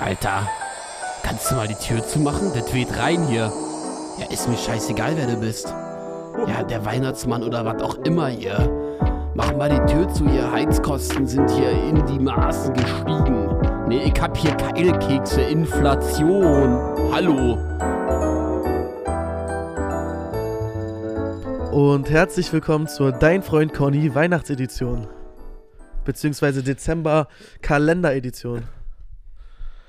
Alter, kannst du mal die Tür zumachen? Der weht rein hier. Ja, ist mir scheißegal, wer du bist. Ja, der Weihnachtsmann oder was auch immer hier. Mach mal die Tür zu, ihr Heizkosten sind hier in die Maßen gestiegen. Nee, ich hab hier Keilkekse, Inflation. Hallo. Und herzlich willkommen zur Dein Freund Conny Weihnachtsedition. Beziehungsweise Dezember-Kalenderedition.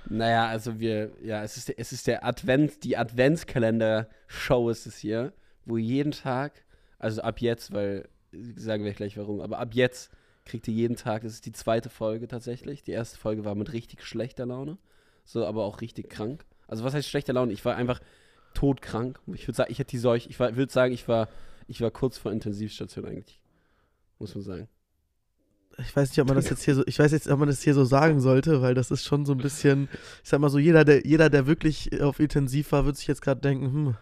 Naja, also wir, ja, es ist, es ist der Advent, die Adventskalender-Show ist es hier, wo jeden Tag, also ab jetzt, weil, sagen wir gleich warum, aber ab jetzt kriegt ihr jeden Tag, das ist die zweite Folge tatsächlich. Die erste Folge war mit richtig schlechter Laune, so, aber auch richtig krank. Also was heißt schlechter Laune? Ich war einfach todkrank. Ich würde sagen, ich hätte die Seuche, ich würde sagen, ich war, ich war kurz vor Intensivstation eigentlich, muss man sagen ich weiß nicht, ob man das jetzt hier so, ich weiß jetzt, ob man das hier so sagen sollte, weil das ist schon so ein bisschen, ich sag mal so, jeder, der, jeder, der wirklich auf intensiv war, wird sich jetzt gerade denken, hm.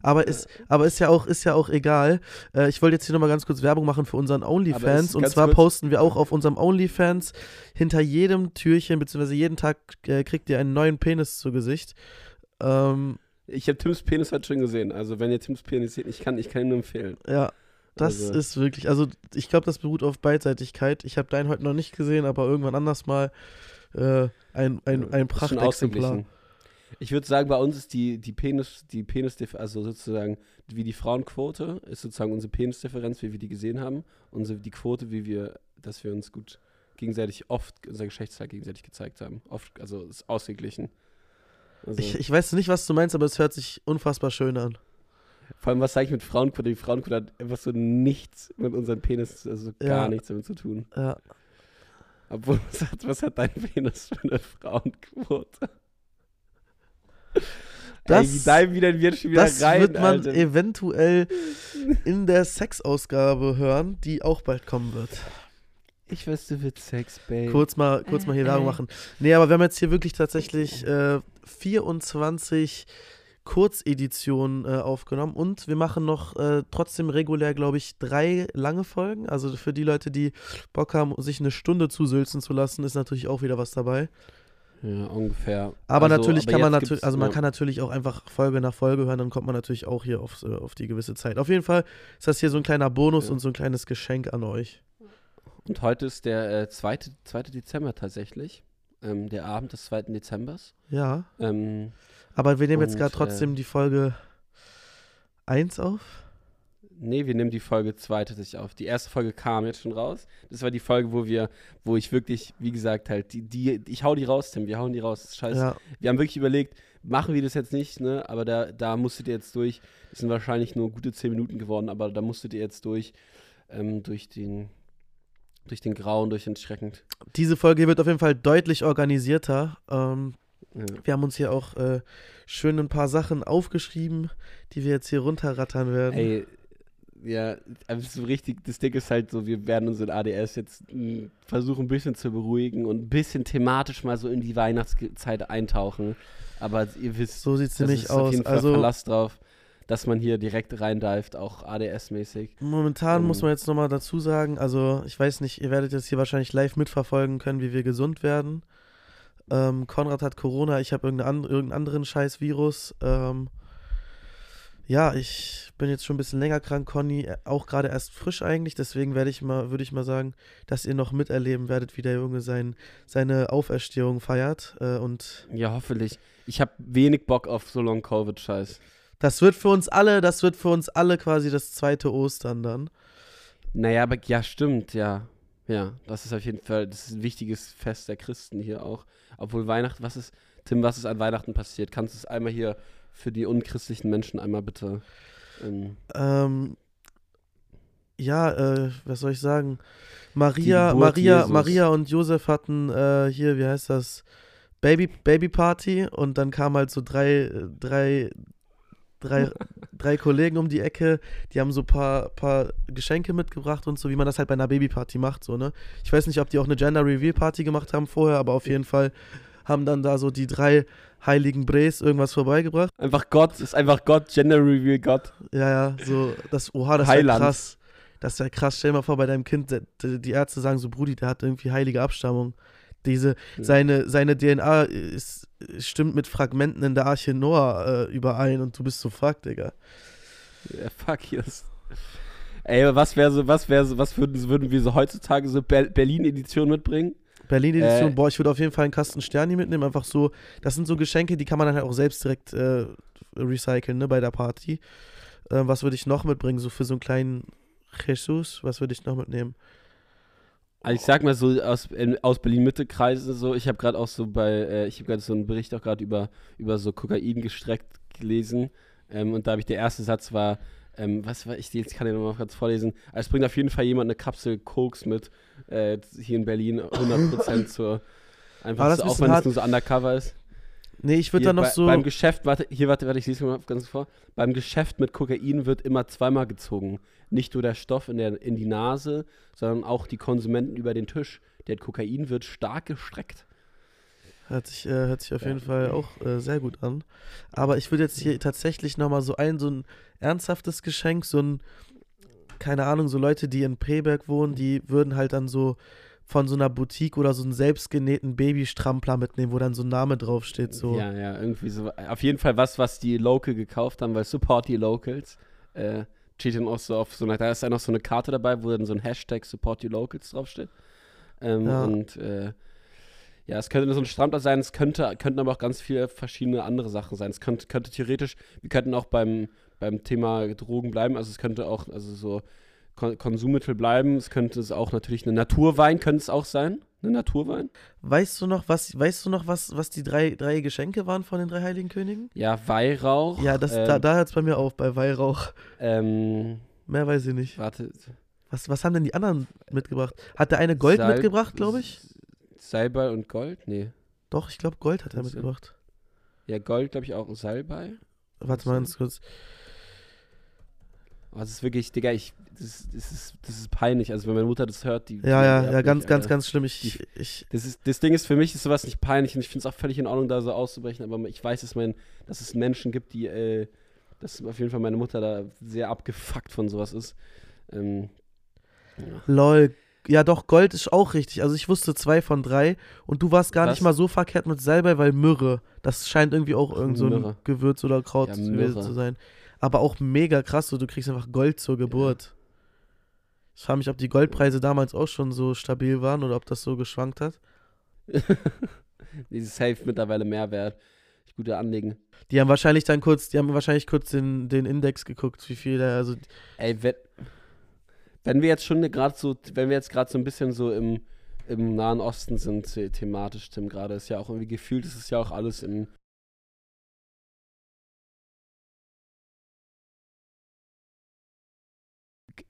Aber ist, aber ist ja auch, ist ja auch egal. Äh, ich wollte jetzt hier nochmal ganz kurz Werbung machen für unseren OnlyFans. Und zwar posten wir auch auf unserem OnlyFans hinter jedem Türchen, beziehungsweise jeden Tag äh, kriegt ihr einen neuen Penis zu Gesicht. Ähm, ich habe Tims Penis heute schon gesehen. Also wenn ihr Tims Penis seht, ich kann, ich kann ihn nur empfehlen. Ja, das also. ist wirklich, also ich glaube, das beruht auf Beidseitigkeit. Ich habe deinen heute noch nicht gesehen, aber irgendwann anders mal äh, ein, ein, ein Prachtexemplar. Ich würde sagen, bei uns ist die, die Penis, die Penis, also sozusagen wie die Frauenquote, ist sozusagen unsere Penisdifferenz, wie wir die gesehen haben. Unsere, die Quote, wie wir, dass wir uns gut gegenseitig oft unser Geschlechtsteil gegenseitig gezeigt haben. Oft, also ist ausgeglichen. Also ich, ich weiß nicht, was du meinst, aber es hört sich unfassbar schön an. Vor allem, was sage ich mit Frauenquote? Die Frauenquote hat einfach so nichts mit unserem Penis, also gar ja. nichts damit zu tun. Ja. Obwohl, was hat, was hat dein Penis für eine Frauenquote? Das, Ey, wieder, wieder das rein, wird man Alter. eventuell in der Sexausgabe hören, die auch bald kommen wird. Ich weiß, du willst Sex, Babe. Kurz mal, kurz mal hier Werbung machen. Nee, aber wir haben jetzt hier wirklich tatsächlich äh, 24 Kurzedition äh, aufgenommen und wir machen noch äh, trotzdem regulär, glaube ich, drei lange Folgen. Also für die Leute, die Bock haben, sich eine Stunde zusülzen zu lassen, ist natürlich auch wieder was dabei. Ja, ungefähr. Aber also, natürlich aber kann man natürlich, also man ja. kann natürlich auch einfach Folge nach Folge hören, dann kommt man natürlich auch hier auf, äh, auf die gewisse Zeit. Auf jeden Fall ist das hier so ein kleiner Bonus ja. und so ein kleines Geschenk an euch. Und heute ist der äh, 2. Dezember tatsächlich. Ähm, der Abend des 2. Dezembers. Ja. Ähm, aber wir nehmen und, jetzt gerade trotzdem äh, die Folge 1 auf. Nee, wir nehmen die Folge 2 tatsächlich auf. Die erste Folge kam jetzt schon raus. Das war die Folge, wo wir, wo ich wirklich, wie gesagt, halt, die, die, ich hau die raus, Tim, wir hauen die raus. Scheiße. Ja. Wir haben wirklich überlegt, machen wir das jetzt nicht, ne? Aber da, da musstet ihr jetzt durch. Es sind wahrscheinlich nur gute 10 Minuten geworden, aber da musstet ihr jetzt durch, ähm, durch den, durch den Grauen, durch den Schreckend. Diese Folge wird auf jeden Fall deutlich organisierter. Ähm, ja. Wir haben uns hier auch äh, schön ein paar Sachen aufgeschrieben, die wir jetzt hier runterrattern werden. Ey, ja, also so richtig, das Ding ist halt so, wir werden unseren ADS jetzt hm, versuchen ein bisschen zu beruhigen und ein bisschen thematisch mal so in die Weihnachtszeit eintauchen. Aber ihr wisst, so sieht es nämlich aus. Auf jeden Fall also, Verlass drauf, dass man hier direkt reindeift, auch ADS-mäßig. Momentan um, muss man jetzt nochmal dazu sagen, also ich weiß nicht, ihr werdet jetzt hier wahrscheinlich live mitverfolgen können, wie wir gesund werden. Ähm, Konrad hat Corona, ich habe irgendeinen, irgendeinen anderen scheiß Virus. Ähm, ja, ich bin jetzt schon ein bisschen länger krank, Conny, äh, auch gerade erst frisch eigentlich, deswegen werde ich mal, würde ich mal sagen, dass ihr noch miterleben werdet, wie der Junge sein, seine Auferstehung feiert. Äh, und ja, hoffentlich. Ich habe wenig Bock auf so Long Covid-Scheiß. Das wird für uns alle, das wird für uns alle quasi das zweite Ostern dann. Naja, aber ja, stimmt, ja. Ja, das ist auf jeden Fall, das ist ein wichtiges Fest der Christen hier auch. Obwohl Weihnachten, was ist, Tim, was ist an Weihnachten passiert? Kannst du es einmal hier für die unchristlichen Menschen einmal bitte. Ähm, ähm ja, äh, was soll ich sagen? Maria, Maria, Jesus. Maria und Josef hatten äh, hier, wie heißt das? Baby, Baby Party und dann kamen halt so drei, drei, drei, drei Kollegen um die Ecke, die haben so ein paar, paar Geschenke mitgebracht und so, wie man das halt bei einer Babyparty macht, so, ne? Ich weiß nicht, ob die auch eine Gender Reveal Party gemacht haben vorher, aber auf jeden Fall haben dann da so die drei heiligen Bres irgendwas vorbeigebracht. Einfach Gott, ist einfach Gott, Gender Reveal Gott. Ja, ja, so, das, oha, das ist ja krass. Das ist ja krass. Stell dir mal vor, bei deinem Kind, die Ärzte sagen so, Brudi, der hat irgendwie heilige Abstammung. Diese, ja. seine, seine DNA ist, stimmt mit Fragmenten in der Arche Noah äh, überein und du bist so fuck, Digga. Ja, fuck yes. Ey, was wäre so, was wäre so, was würden, würden wir so heutzutage so Ber Berlin-Edition mitbringen? Berlin-Edition, äh, boah, ich würde auf jeden Fall einen Kasten Sterni mitnehmen, einfach so, das sind so Geschenke, die kann man dann halt auch selbst direkt äh, recyceln, ne, bei der Party. Äh, was würde ich noch mitbringen, so für so einen kleinen Jesus, was würde ich noch mitnehmen? Also ich sag mal so aus, aus Berlin-Mitte-Kreisen so, ich habe gerade auch so bei, äh, ich habe gerade so einen Bericht auch gerade über, über so Kokain gestreckt gelesen. Ähm, und da habe ich, der erste Satz war, ähm, was war ich, jetzt kann ich nochmal kurz vorlesen, also es bringt auf jeden Fall jemand eine Kapsel Koks mit, äh, hier in Berlin, 100% zur, einfach so, auch wenn es nur so undercover ist. Nee, ich würde da noch bei, so. Beim Geschäft, warte, hier, warte, warte, ich sehe es mal ganz vor. Beim Geschäft mit Kokain wird immer zweimal gezogen. Nicht nur der Stoff in, der, in die Nase, sondern auch die Konsumenten über den Tisch. Der Kokain wird stark gestreckt. Hört sich, äh, hört sich auf ja. jeden Fall auch äh, sehr gut an. Aber ich würde jetzt hier tatsächlich nochmal so ein, so ein ernsthaftes Geschenk, so ein, keine Ahnung, so Leute, die in Preberg wohnen, die würden halt dann so von so einer Boutique oder so einen selbstgenähten Babystrampler mitnehmen, wo dann so ein Name draufsteht. So. Ja, ja, irgendwie so. Auf jeden Fall was, was die Local gekauft haben, weil Support die Locals. Äh, steht dann auch so auf so einer, da ist dann noch so eine Karte dabei, wo dann so ein Hashtag Support Your Locals draufsteht. Ähm, ja. Und äh, ja, es könnte so ein Strampler sein, es könnte, könnten aber auch ganz viele verschiedene andere Sachen sein. Es könnte, könnte theoretisch, wir könnten auch beim, beim Thema Drogen bleiben, also es könnte auch, also so Konsummittel bleiben. Es könnte es auch natürlich eine Naturwein, könnte es auch sein. Eine Naturwein. Weißt du noch, was, weißt du noch, was, was die drei, drei Geschenke waren von den drei Heiligen Königen? Ja, Weihrauch. Ja, das, ähm, da, da hört es bei mir auf, bei Weihrauch. Ähm, Mehr weiß ich nicht. Warte. Was, was haben denn die anderen mitgebracht? Hat der eine Gold Salb mitgebracht, glaube ich? Salbei und Gold? Nee. Doch, ich glaube, Gold hat er mitgebracht. Ja, Gold, glaube ich, auch. Salbei. Warte mal ganz kurz. Oh, das ist wirklich, Digga, ich, das, das, ist, das ist peinlich. Also, wenn meine Mutter das hört, die. Ja, ja, ja, ganz, mich, ganz, ganz schlimm. Ich, die, ich, das, ist, das Ding ist, für mich ist sowas nicht peinlich und ich finde es auch völlig in Ordnung, da so auszubrechen, aber ich weiß, dass, mein, dass es Menschen gibt, die, äh, dass auf jeden Fall meine Mutter da sehr abgefuckt von sowas ist. Ähm, ja. Lol. Ja, doch, Gold ist auch richtig. Also ich wusste zwei von drei und du warst gar Was? nicht mal so verkehrt mit Salbei, weil Myrrhe, das scheint irgendwie auch irgend so ein Gewürz oder Kraut ja, zu sein aber auch mega krass, so du kriegst einfach Gold zur Geburt. Ich frage mich, ob die Goldpreise damals auch schon so stabil waren oder ob das so geschwankt hat. Dieses Safe mittlerweile mehr wert. Ich gute Anlegen. Die haben wahrscheinlich dann kurz, die haben wahrscheinlich kurz den, den Index geguckt, wie viel da, also. Ey, wenn, wenn wir jetzt schon gerade so, wenn wir jetzt gerade so ein bisschen so im, im Nahen Osten sind, thematisch, Tim, gerade ist ja auch irgendwie gefühlt, ist es ja auch alles im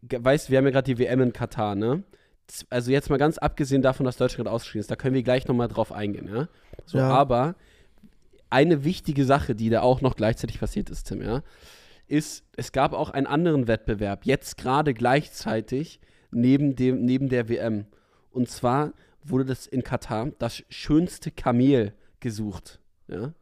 weißt du, wir haben ja gerade die WM in Katar, ne? Also jetzt mal ganz abgesehen davon, dass Deutschland ausgeschieden ist, da können wir gleich nochmal drauf eingehen, ja? So, ja. aber eine wichtige Sache, die da auch noch gleichzeitig passiert ist, Tim, ja, ist, es gab auch einen anderen Wettbewerb, jetzt gerade gleichzeitig neben, dem, neben der WM. Und zwar wurde das in Katar das schönste Kamel gesucht, ja?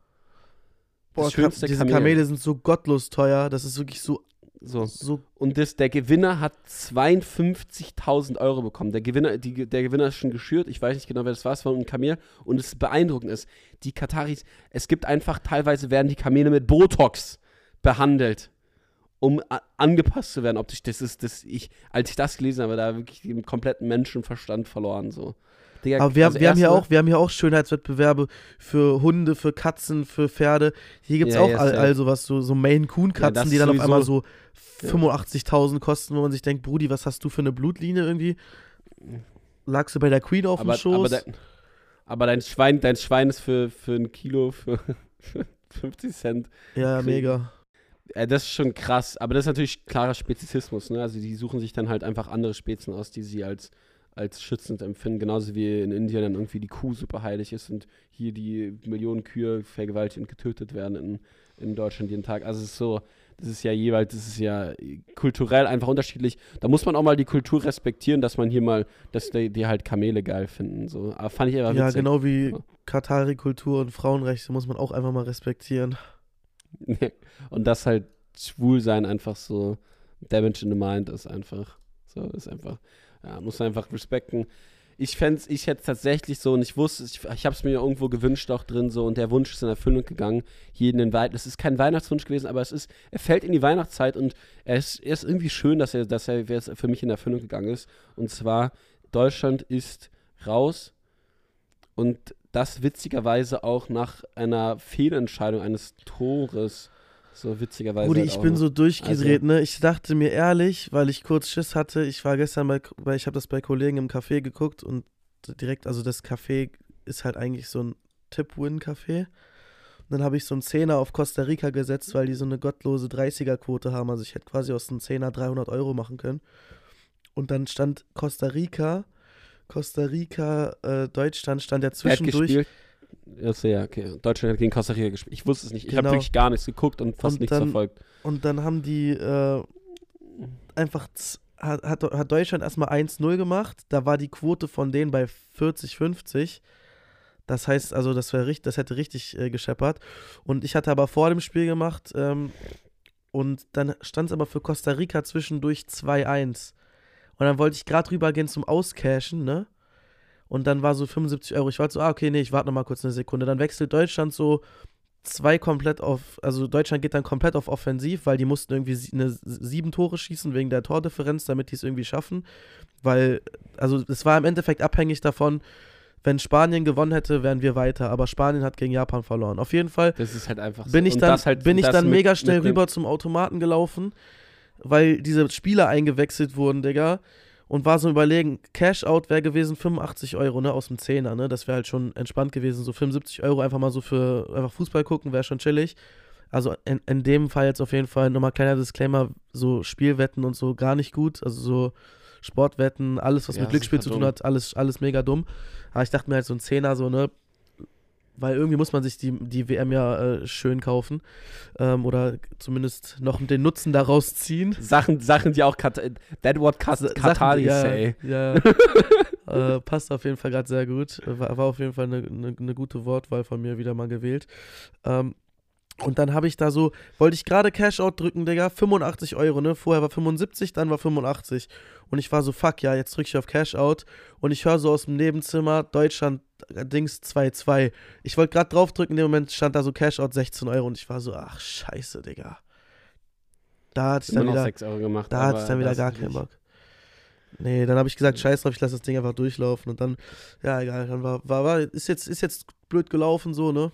Boah, schönste diese Kamel. Kamele sind so gottlos teuer, das ist wirklich so so. so. Und das, der Gewinner hat 52.000 Euro bekommen. Der Gewinner, die, der Gewinner ist schon geschürt. Ich weiß nicht genau, wer das war. Es war ein Kamel. Und es beeindruckend ist, die Kataris, es gibt einfach, teilweise werden die Kamele mit Botox behandelt, um angepasst zu werden. Optisch, das ist, das, ich, als ich das gelesen habe, da wirklich den kompletten Menschenverstand verloren. So. Digga, Aber wir, also wir, haben hier auch, wir haben hier auch Schönheitswettbewerbe für Hunde, für Katzen, für Pferde. Hier gibt es ja, auch all, all sowas, so, so Maine-Coon-Katzen, ja, die dann auf einmal so 85.000 kosten, wo man sich denkt, Brudi, was hast du für eine Blutlinie irgendwie? Lagst du bei der Queen auf aber, dem Schoß? Aber, de, aber, dein, Schwein, dein Schwein ist für, für ein Kilo für, für 50 Cent. Ja, kriegen. mega. Ja, das ist schon krass, aber das ist natürlich klarer Spezizismus. Ne? Also die suchen sich dann halt einfach andere Spezien aus, die sie als als schützend empfinden, genauso wie in Indien dann irgendwie die Kuh super heilig ist und hier die Millionen Kühe vergewaltigt und getötet werden in, in Deutschland jeden Tag. Also es ist so, das ist ja jeweils, das ist ja kulturell einfach unterschiedlich. Da muss man auch mal die Kultur respektieren, dass man hier mal, dass die, die halt Kamele geil finden. So. Aber fand ich aber Ja, genau wie Katari-Kultur und Frauenrechte muss man auch einfach mal respektieren. und das halt schwul sein einfach so Damage in the Mind ist einfach. So, ist einfach ja, muss einfach respekten. ich fände ich hätte tatsächlich so, und ich wusste, ich, ich habe es mir irgendwo gewünscht auch drin so, und der Wunsch ist in Erfüllung gegangen, jeden in Weit. Es ist kein Weihnachtswunsch gewesen, aber es ist, er fällt in die Weihnachtszeit und er ist, er ist irgendwie schön, dass er, dass er für mich in Erfüllung gegangen ist. Und zwar, Deutschland ist raus und das witzigerweise auch nach einer Fehlentscheidung eines Tores. So witzigerweise. Rudi, halt ich bin noch. so durchgedreht, also, ne? Ich dachte mir ehrlich, weil ich kurz Schiss hatte, ich war gestern bei, weil ich habe das bei Kollegen im Café geguckt und direkt, also das Café ist halt eigentlich so ein Tip-Win-Café. Und dann habe ich so einen Zehner auf Costa Rica gesetzt, weil die so eine gottlose 30er-Quote haben. Also ich hätte quasi aus einem Zehner 300 Euro machen können. Und dann stand Costa Rica, Costa Rica, äh, Deutschland stand ja zwischendurch. Achso, ja, okay. Deutschland hat gegen Costa Rica gespielt. Ich wusste es nicht. Ich genau. habe wirklich gar nichts geguckt und fast und nichts dann, verfolgt. Und dann haben die äh, einfach hat, hat Deutschland erstmal 1-0 gemacht. Da war die Quote von denen bei 40, 50. Das heißt, also, das, richtig, das hätte richtig äh, gescheppert. Und ich hatte aber vor dem Spiel gemacht ähm, und dann stand es aber für Costa Rica zwischendurch 2-1. Und dann wollte ich gerade rübergehen zum Auscashen, ne? Und dann war so 75 Euro. Ich war so, ah, okay, nee, ich warte noch mal kurz eine Sekunde. Dann wechselt Deutschland so zwei komplett auf, also Deutschland geht dann komplett auf Offensiv, weil die mussten irgendwie eine sieben Tore schießen wegen der Tordifferenz, damit die es irgendwie schaffen. Weil, also es war im Endeffekt abhängig davon, wenn Spanien gewonnen hätte, wären wir weiter. Aber Spanien hat gegen Japan verloren. Auf jeden Fall. Das ist halt einfach so. Bin ich dann, halt, bin ich dann mega mit, schnell mit rüber zum Automaten gelaufen, weil diese Spieler eingewechselt wurden, Digga und war so überlegen, Cash-Out wäre gewesen 85 Euro, ne, aus dem Zehner, ne, das wäre halt schon entspannt gewesen, so 75 Euro einfach mal so für einfach Fußball gucken, wäre schon chillig. Also in, in dem Fall jetzt auf jeden Fall nochmal kleiner Disclaimer, so Spielwetten und so gar nicht gut, also so Sportwetten, alles was ja, mit Glücksspiel zu tun hat, alles, alles mega dumm. Aber ich dachte mir halt so ein Zehner, so, ne, weil irgendwie muss man sich die, die WM ja äh, schön kaufen ähm, oder zumindest noch den Nutzen daraus ziehen. Sachen, Sachen die auch Kat that what Katar ja, say. Ja, äh, passt auf jeden Fall gerade sehr gut. War, war, auf jeden Fall eine, eine, eine, gute Wortwahl von mir wieder mal gewählt. Ähm, und dann habe ich da so, wollte ich gerade Cashout drücken, Digga, 85 Euro, ne? Vorher war 75, dann war 85. Und ich war so, fuck, ja, jetzt drücke ich auf Cashout. Und ich höre so aus dem Nebenzimmer, Deutschland, äh, Dings 2-2. Ich wollte gerade draufdrücken, in dem Moment stand da so Cashout 16 Euro. Und ich war so, ach, scheiße, Digga. Da hatte ich dann wieder, gemacht, da hatte ich dann wieder gar keinen Bock. Nee, dann habe ich gesagt, scheiß drauf, ich lasse das Ding einfach durchlaufen. Und dann, ja, egal, dann war, war, war, ist jetzt, ist jetzt blöd gelaufen, so, ne?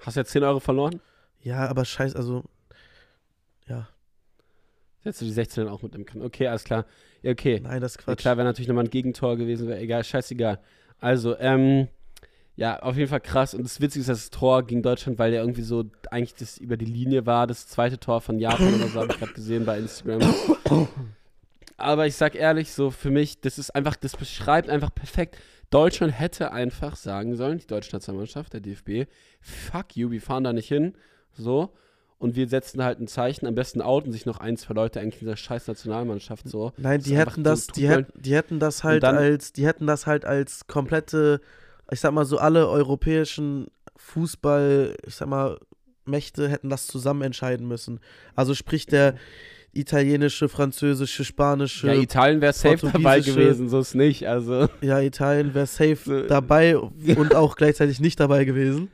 Hast du jetzt 10 Euro verloren? Ja, aber scheiß, also, ja. Hättest du die 16 auch mitnehmen können. Okay, alles klar. Ja, okay. Nein, das ist Quatsch. Ja, klar, wäre natürlich nochmal ein Gegentor gewesen, wäre egal, scheißegal. Also, ähm, ja, auf jeden Fall krass. Und das Witzige ist, dass das Tor gegen Deutschland, weil der irgendwie so eigentlich das über die Linie war, das zweite Tor von Japan oder so, habe ich gerade gesehen bei Instagram. Aber ich sag ehrlich, so für mich, das ist einfach, das beschreibt einfach perfekt. Deutschland hätte einfach sagen sollen, die deutsche Nationalmannschaft, der DFB, fuck you, wir fahren da nicht hin. So. Und wir setzen halt ein Zeichen, am besten outen sich noch ein, zwei Leute eigentlich in dieser scheiß Nationalmannschaft so. Nein, die hätten das, so die, hätten, die hätten das halt dann, als, die hätten das halt als komplette, ich sag mal so alle europäischen Fußball, ich sag mal, Mächte hätten das zusammen entscheiden müssen. Also sprich der italienische, französische, spanische. Ja, Italien wäre safe dabei gewesen, so ist nicht. Also. Ja, Italien wäre safe dabei und auch gleichzeitig nicht dabei gewesen.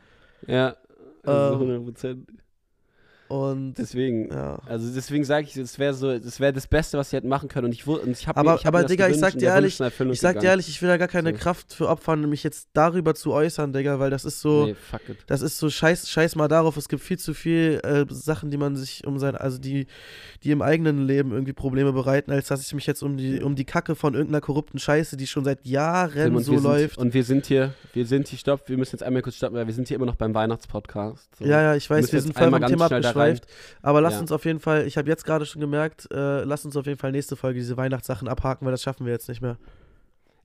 Ja, Um, also 100 Prozent. Und deswegen, ja. also deswegen sage ich, es wäre so, es wäre das Beste, was sie hätten machen können. Und ich, und ich habe Aber, ich hab aber Digga, ich sag dir ehrlich, ich sag dir ehrlich, ich will da gar keine so. Kraft für opfern, mich jetzt darüber zu äußern, Digga, weil das ist so, nee, das ist so scheiß, scheiß mal darauf. Es gibt viel zu viel äh, Sachen, die man sich um sein, also die, die im eigenen Leben irgendwie Probleme bereiten, als dass ich mich jetzt um die, um die Kacke von irgendeiner korrupten Scheiße, die schon seit Jahren und so läuft. und wir sind hier, wir sind hier, stopp, wir müssen jetzt einmal kurz stoppen, weil wir sind hier immer noch beim Weihnachtspodcast. So. Ja, ja, ich weiß, wir, wir sind voll beim Thema abgeschweift. Aber aber lass ja. uns auf jeden Fall, ich habe jetzt gerade schon gemerkt, äh, lass uns auf jeden Fall nächste Folge diese Weihnachtssachen abhaken, weil das schaffen wir jetzt nicht mehr.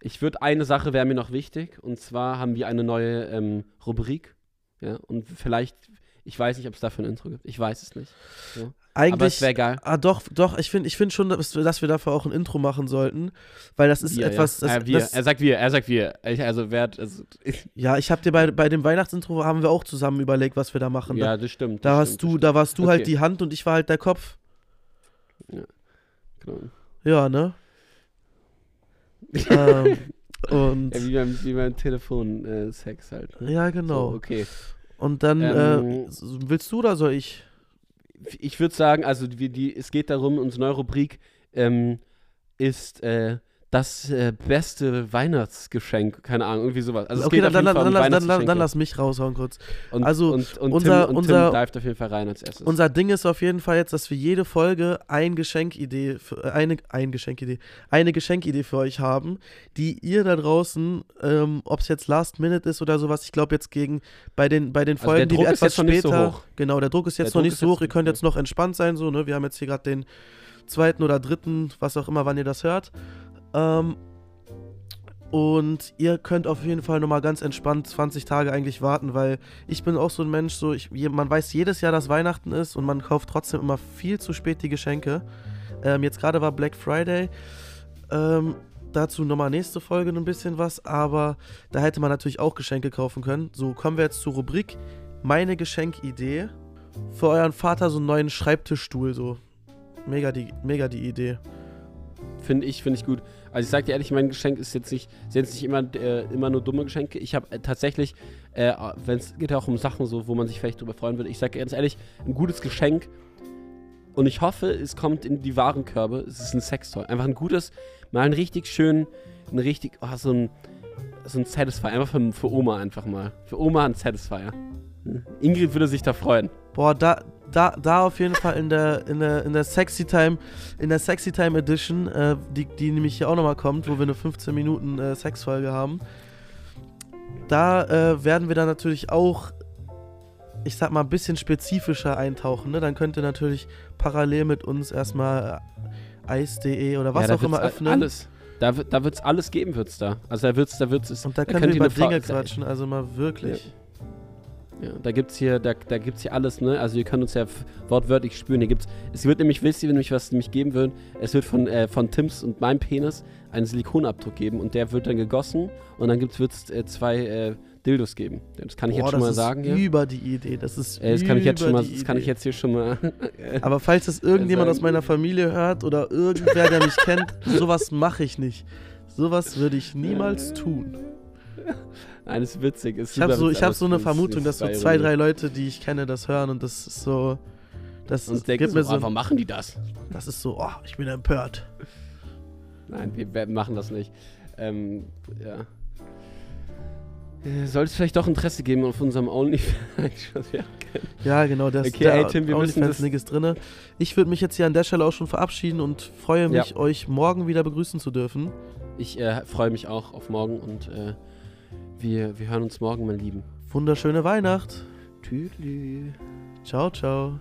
Ich würde, eine Sache wäre mir noch wichtig, und zwar haben wir eine neue ähm, Rubrik. Ja, und vielleicht, ich weiß nicht, ob es dafür ein Intro gibt. Ich weiß es nicht. Ja. Eigentlich, wäre geil. Ah, doch, doch, ich finde ich find schon, dass wir, dass wir dafür auch ein Intro machen sollten, weil das ist wir, etwas. Ja. Das, äh, wir. Das, er sagt wir, er sagt wir. Ich, also, wer also, ja, ich habe dir bei, bei dem Weihnachtsintro haben wir auch zusammen überlegt, was wir da machen. Ja, das stimmt. Da, das hast stimmt, du, stimmt. da warst du okay. halt die Hand und ich war halt der Kopf. Ja, genau. Ja, ne? ähm, Und ja, wie beim, wie beim Telefon-Sex halt. Ja, genau. So, okay. Und dann, ähm, äh, willst du oder soll ich? Ich würde sagen, also die, die, es geht darum, unsere neue Rubrik ähm, ist äh, das äh, beste Weihnachtsgeschenk, keine Ahnung, irgendwie sowas. Also okay, dann, dann, dann, dann, dann, lass mich raushauen kurz. Und, also und, und unser, Tim, unser, Tim auf jeden Fall rein als erstes. Unser Ding ist auf jeden Fall jetzt, dass wir jede Folge ein Geschenkidee, für, äh, eine, ein Geschenkidee, eine Geschenkidee für euch haben, die ihr da draußen, ähm, ob es jetzt Last Minute ist oder sowas, ich glaube jetzt gegen bei den bei den also Folgen, also die wir etwas später, so genau, der Druck ist jetzt der noch Druck nicht so hoch. Ihr könnt jetzt noch entspannt sein, so ne. Wir haben jetzt hier gerade den zweiten oder dritten, was auch immer, wann ihr das hört. Ähm, und ihr könnt auf jeden Fall nochmal ganz entspannt 20 Tage eigentlich warten, weil ich bin auch so ein Mensch, so ich, man weiß jedes Jahr, dass Weihnachten ist und man kauft trotzdem immer viel zu spät die Geschenke. Ähm, jetzt gerade war Black Friday. Ähm, dazu nochmal nächste Folge ein bisschen was, aber da hätte man natürlich auch Geschenke kaufen können. So, kommen wir jetzt zur Rubrik Meine Geschenkidee. Für euren Vater so einen neuen Schreibtischstuhl, so. Mega die, mega die Idee. Finde ich, finde ich gut. Also ich sage dir ehrlich, mein Geschenk ist jetzt nicht, jetzt nicht immer, äh, immer nur dumme Geschenke. Ich habe äh, tatsächlich, äh, wenn es geht ja auch um Sachen so, wo man sich vielleicht drüber freuen würde. Ich sage ganz ehrlich, ein gutes Geschenk. Und ich hoffe, es kommt in die Warenkörbe. Es ist ein Sextoy. Einfach ein gutes, mal ein richtig schön, ein richtig, oh, so ein, so ein Satisfier. Einfach für, für Oma einfach mal. Für Oma ein Satisfier. Ingrid würde sich da freuen. Boah, da, da, da auf jeden Fall in der, in der, in der Sexy Time, in der Sexy Time Edition, äh, die, die nämlich hier auch nochmal kommt, wo wir eine 15 Minuten äh, Sexfolge haben. Da äh, werden wir dann natürlich auch, ich sag mal, ein bisschen spezifischer eintauchen. Ne? Dann könnt ihr natürlich parallel mit uns erstmal äh, Eis.de oder was ja, auch immer öffnen. Alles. Da, da wird es alles geben, wird es da. Also da wird es, da wird's, Und da, da können wir über Dinge quatschen, also mal wirklich. Ja. Ja, da gibt's hier, da, da gibt's hier alles, ne? Also ihr könnt uns ja wortwörtlich spüren. Hier gibt's, es wird nämlich, wisst ihr nämlich, was es nämlich geben wird? Es wird von, äh, von Tims und meinem Penis einen Silikonabdruck geben und der wird dann gegossen und dann wird es äh, zwei äh, Dildos geben. Das kann ich Boah, jetzt schon mal sagen. Das ist über die Idee. Das ist äh, das kann ich jetzt schon mal, Das kann ich jetzt hier schon mal. Aber falls das irgendjemand aus meiner Familie hört oder irgendwer, der mich kennt, sowas mache ich nicht. Sowas würde ich niemals tun. Nein, ist witzig. Ist ich habe so, hab so eine Vermutung, dass so zwei, drei Leute, die ich kenne, das hören und das ist so. Das und gibt mir so, warum machen die das? Das ist so, oh, ich bin empört. Nein, wir machen das nicht. Ähm, ja. Äh, sollte es vielleicht doch Interesse geben auf unserem OnlyFans? ja, genau, das okay, ey, Tim, wir OnlyFans ist drin. Ich würde mich jetzt hier an der Stelle auch schon verabschieden und freue mich, ja. euch morgen wieder begrüßen zu dürfen. Ich äh, freue mich auch auf morgen und äh, wir, wir hören uns morgen, mein Lieben. Wunderschöne Weihnacht. Tschüss. Ciao, ciao.